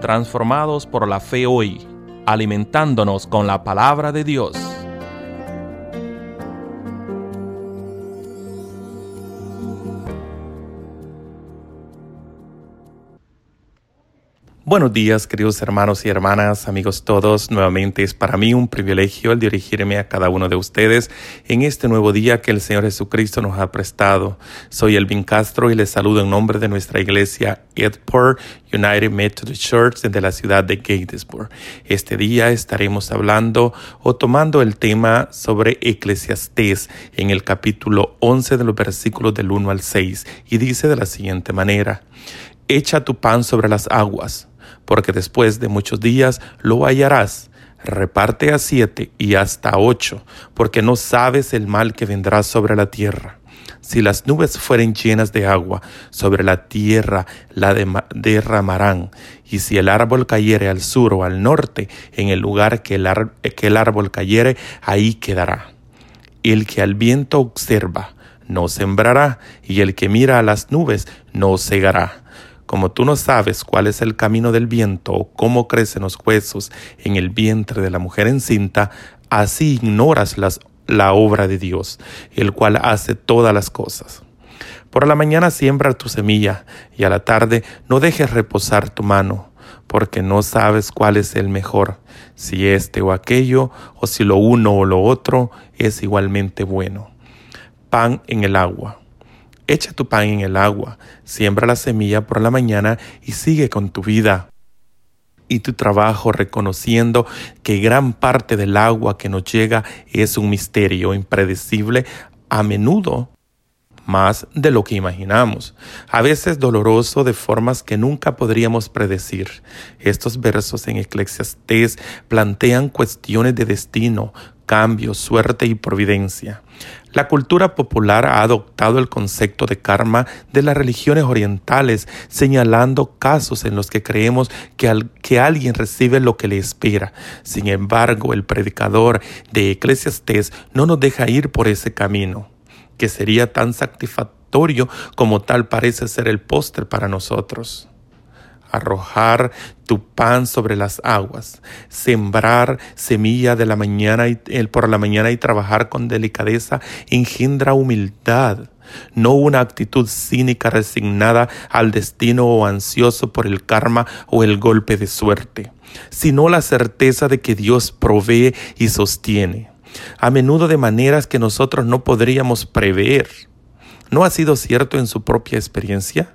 transformados por la fe hoy, alimentándonos con la palabra de Dios. Buenos días, queridos hermanos y hermanas, amigos todos. Nuevamente es para mí un privilegio el dirigirme a cada uno de ustedes en este nuevo día que el Señor Jesucristo nos ha prestado. Soy Elvin Castro y les saludo en nombre de nuestra iglesia Edport United Methodist Church de la ciudad de Gatesburg. Este día estaremos hablando o tomando el tema sobre Eclesiastés en el capítulo 11 de los versículos del 1 al 6 y dice de la siguiente manera. Echa tu pan sobre las aguas porque después de muchos días lo hallarás. Reparte a siete y hasta ocho, porque no sabes el mal que vendrá sobre la tierra. Si las nubes fueren llenas de agua, sobre la tierra la derramarán. Y si el árbol cayere al sur o al norte, en el lugar que el, árbol cayere, ahí quedará. El que al viento observa, no sembrará, y el que mira a las nubes, no cegará como tú no sabes cuál es el camino del viento o cómo crecen los huesos en el vientre de la mujer encinta, así ignoras la obra de Dios, el cual hace todas las cosas. Por la mañana siembra tu semilla y a la tarde no dejes reposar tu mano, porque no sabes cuál es el mejor, si este o aquello, o si lo uno o lo otro es igualmente bueno. Pan en el agua. Echa tu pan en el agua, siembra la semilla por la mañana y sigue con tu vida y tu trabajo reconociendo que gran parte del agua que nos llega es un misterio impredecible, a menudo más de lo que imaginamos, a veces doloroso de formas que nunca podríamos predecir. Estos versos en Eclesiastés plantean cuestiones de destino, cambio, suerte y providencia. La cultura popular ha adoptado el concepto de karma de las religiones orientales, señalando casos en los que creemos que, que alguien recibe lo que le espera. Sin embargo, el predicador de Eclesiastés no nos deja ir por ese camino, que sería tan satisfactorio como tal parece ser el póster para nosotros arrojar tu pan sobre las aguas, sembrar semilla de la mañana y, por la mañana y trabajar con delicadeza engendra humildad, no una actitud cínica resignada al destino o ansioso por el karma o el golpe de suerte, sino la certeza de que Dios provee y sostiene, a menudo de maneras que nosotros no podríamos prever. ¿No ha sido cierto en su propia experiencia?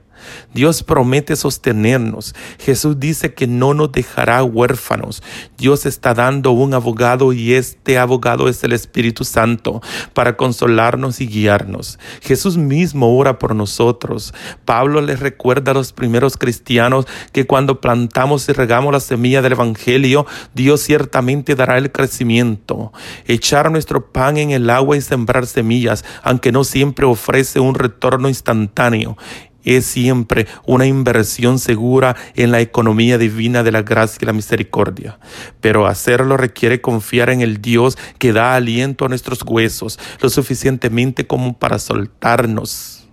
Dios promete sostenernos. Jesús dice que no nos dejará huérfanos. Dios está dando un abogado y este abogado es el Espíritu Santo para consolarnos y guiarnos. Jesús mismo ora por nosotros. Pablo les recuerda a los primeros cristianos que cuando plantamos y regamos la semilla del Evangelio, Dios ciertamente dará el crecimiento. Echar nuestro pan en el agua y sembrar semillas, aunque no siempre ofrece un retorno instantáneo es siempre una inversión segura en la economía divina de la gracia y la misericordia. Pero hacerlo requiere confiar en el Dios que da aliento a nuestros huesos, lo suficientemente como para soltarnos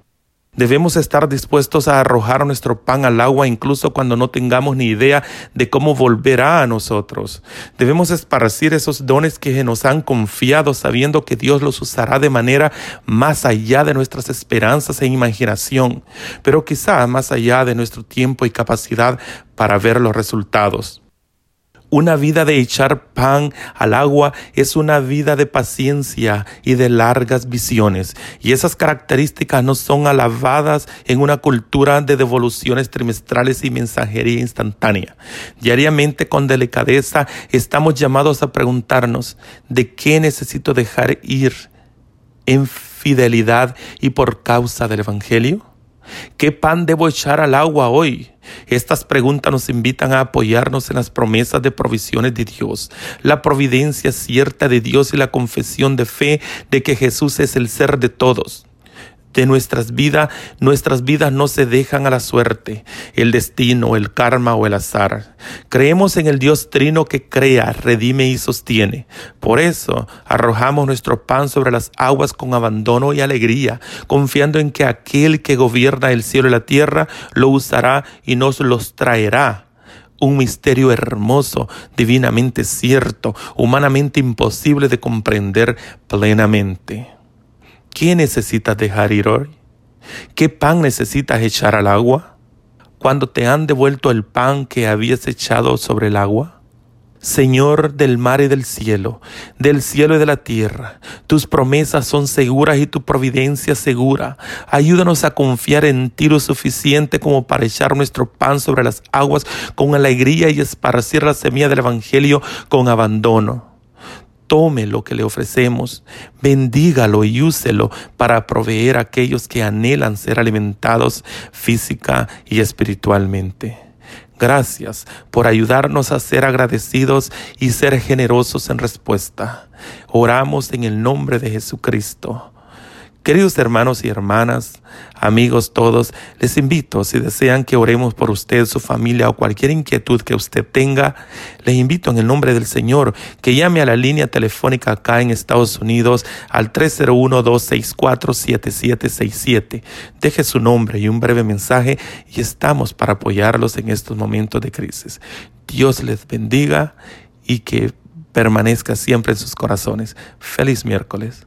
Debemos estar dispuestos a arrojar nuestro pan al agua incluso cuando no tengamos ni idea de cómo volverá a nosotros. Debemos esparcir esos dones que nos han confiado sabiendo que Dios los usará de manera más allá de nuestras esperanzas e imaginación, pero quizá más allá de nuestro tiempo y capacidad para ver los resultados. Una vida de echar pan al agua es una vida de paciencia y de largas visiones. Y esas características no son alabadas en una cultura de devoluciones trimestrales y mensajería instantánea. Diariamente, con delicadeza, estamos llamados a preguntarnos, ¿de qué necesito dejar ir en fidelidad y por causa del Evangelio? ¿Qué pan debo echar al agua hoy? Estas preguntas nos invitan a apoyarnos en las promesas de provisiones de Dios, la providencia cierta de Dios y la confesión de fe de que Jesús es el ser de todos de nuestras vidas, nuestras vidas no se dejan a la suerte, el destino, el karma o el azar. Creemos en el Dios trino que crea, redime y sostiene. Por eso arrojamos nuestro pan sobre las aguas con abandono y alegría, confiando en que aquel que gobierna el cielo y la tierra lo usará y nos los traerá un misterio hermoso, divinamente cierto, humanamente imposible de comprender plenamente. ¿Qué necesitas dejar ir hoy? ¿Qué pan necesitas echar al agua? Cuando te han devuelto el pan que habías echado sobre el agua? Señor del mar y del cielo, del cielo y de la tierra, tus promesas son seguras y tu providencia segura. Ayúdanos a confiar en ti lo suficiente como para echar nuestro pan sobre las aguas con alegría y esparcir la semilla del Evangelio con abandono. Tome lo que le ofrecemos, bendígalo y úselo para proveer a aquellos que anhelan ser alimentados física y espiritualmente. Gracias por ayudarnos a ser agradecidos y ser generosos en respuesta. Oramos en el nombre de Jesucristo. Queridos hermanos y hermanas, amigos todos, les invito, si desean que oremos por usted, su familia o cualquier inquietud que usted tenga, les invito en el nombre del Señor que llame a la línea telefónica acá en Estados Unidos al 301-264-7767. Deje su nombre y un breve mensaje y estamos para apoyarlos en estos momentos de crisis. Dios les bendiga y que permanezca siempre en sus corazones. Feliz miércoles.